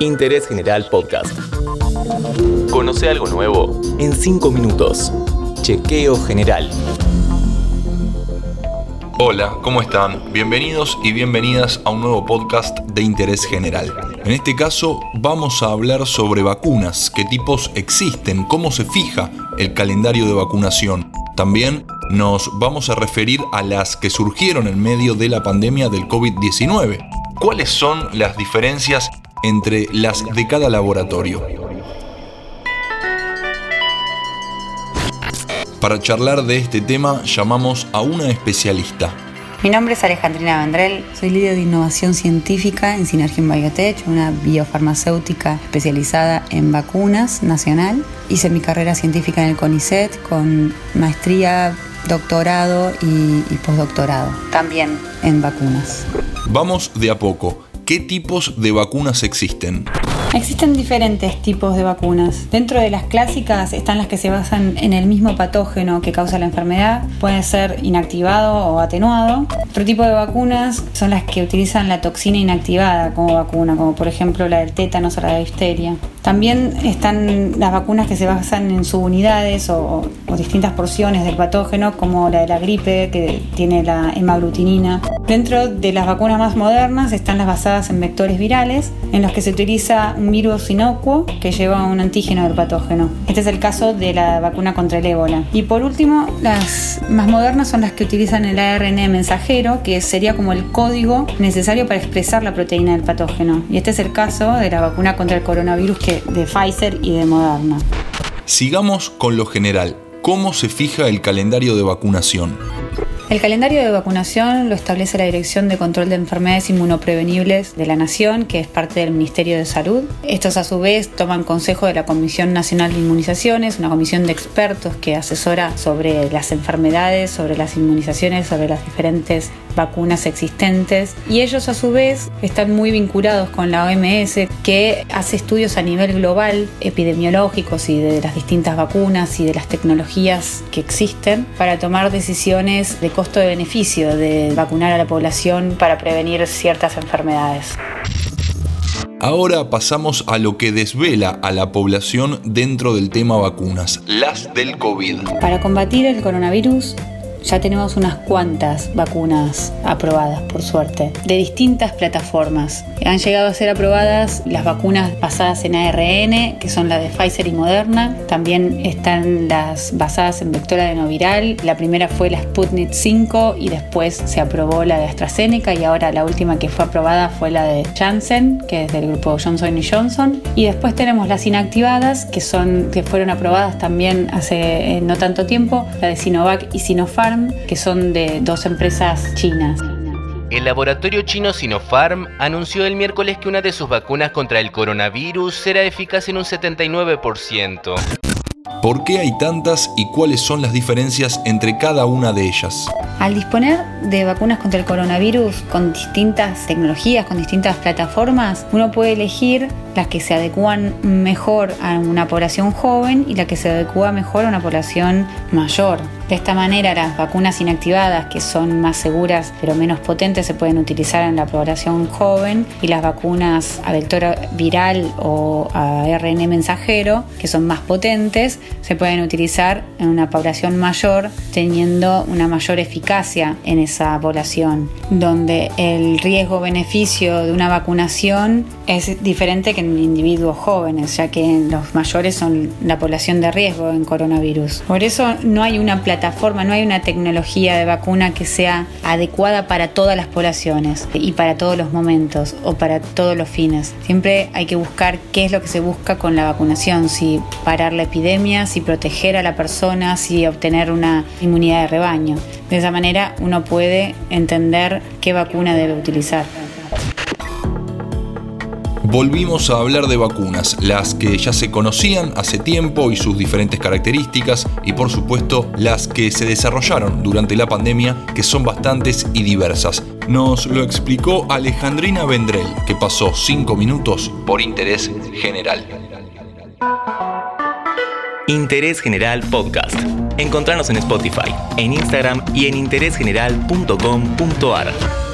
Interés General Podcast. Conoce algo nuevo en 5 minutos. Chequeo General. Hola, ¿cómo están? Bienvenidos y bienvenidas a un nuevo podcast de Interés General. En este caso vamos a hablar sobre vacunas, qué tipos existen, cómo se fija el calendario de vacunación. También nos vamos a referir a las que surgieron en medio de la pandemia del COVID-19. ¿Cuáles son las diferencias entre las de cada laboratorio? Para charlar de este tema llamamos a una especialista. Mi nombre es Alejandrina Vendrell, soy líder de innovación científica en Synergium Biotech, una biofarmacéutica especializada en vacunas nacional. Hice mi carrera científica en el CONICET con maestría, doctorado y, y postdoctorado, también en vacunas. Vamos de a poco. ¿Qué tipos de vacunas existen? Existen diferentes tipos de vacunas. Dentro de las clásicas están las que se basan en el mismo patógeno que causa la enfermedad. Puede ser inactivado o atenuado. Otro tipo de vacunas son las que utilizan la toxina inactivada como vacuna, como por ejemplo la del tétanos o la de difteria. También están las vacunas que se basan en subunidades o, o distintas porciones del patógeno, como la de la gripe, que tiene la hemaglutinina. Dentro de las vacunas más modernas están las basadas en vectores virales, en los que se utiliza un virus inocuo que lleva un antígeno del patógeno. Este es el caso de la vacuna contra el ébola. Y por último, las más modernas son las que utilizan el ARN mensajero, que sería como el código necesario para expresar la proteína del patógeno. Y este es el caso de la vacuna contra el coronavirus que, de Pfizer y de Moderna. Sigamos con lo general. ¿Cómo se fija el calendario de vacunación? El calendario de vacunación lo establece la Dirección de Control de Enfermedades Inmunoprevenibles de la Nación, que es parte del Ministerio de Salud. Estos a su vez toman consejo de la Comisión Nacional de Inmunizaciones, una comisión de expertos que asesora sobre las enfermedades, sobre las inmunizaciones, sobre las diferentes vacunas existentes. Y ellos a su vez están muy vinculados con la OMS, que hace estudios a nivel global, epidemiológicos y de las distintas vacunas y de las tecnologías que existen, para tomar decisiones de costo de beneficio de vacunar a la población para prevenir ciertas enfermedades. Ahora pasamos a lo que desvela a la población dentro del tema vacunas, las del COVID. Para combatir el coronavirus, ya tenemos unas cuantas vacunas aprobadas, por suerte, de distintas plataformas. Han llegado a ser aprobadas las vacunas basadas en ARN, que son las de Pfizer y Moderna. También están las basadas en vector adenoviral. La primera fue la Sputnik 5 y después se aprobó la de AstraZeneca y ahora la última que fue aprobada fue la de Janssen, que es del grupo Johnson Johnson. Y después tenemos las inactivadas, que, son, que fueron aprobadas también hace eh, no tanto tiempo, la de Sinovac y Sinopharm que son de dos empresas chinas. El laboratorio chino Sinopharm anunció el miércoles que una de sus vacunas contra el coronavirus será eficaz en un 79%. ¿Por qué hay tantas y cuáles son las diferencias entre cada una de ellas? Al disponer de vacunas contra el coronavirus con distintas tecnologías, con distintas plataformas, uno puede elegir las que se adecúan mejor a una población joven y la que se adecúa mejor a una población mayor. De esta manera, las vacunas inactivadas, que son más seguras pero menos potentes, se pueden utilizar en la población joven y las vacunas a vector viral o a RN mensajero, que son más potentes, se pueden utilizar en una población mayor, teniendo una mayor eficacia en esa población, donde el riesgo-beneficio de una vacunación es diferente que en individuos jóvenes, ya que los mayores son la población de riesgo en coronavirus. Por eso no hay una plataforma, no hay una tecnología de vacuna que sea adecuada para todas las poblaciones y para todos los momentos o para todos los fines. Siempre hay que buscar qué es lo que se busca con la vacunación, si parar la epidemia, si proteger a la persona, si obtener una inmunidad de rebaño. De esa manera uno puede entender qué vacuna debe utilizar. Volvimos a hablar de vacunas, las que ya se conocían hace tiempo y sus diferentes características, y por supuesto las que se desarrollaron durante la pandemia, que son bastantes y diversas. Nos lo explicó Alejandrina Vendrell, que pasó 5 minutos por interés general. Interés General Podcast. Encontrarnos en Spotify, en Instagram y en interésgeneral.com.ar.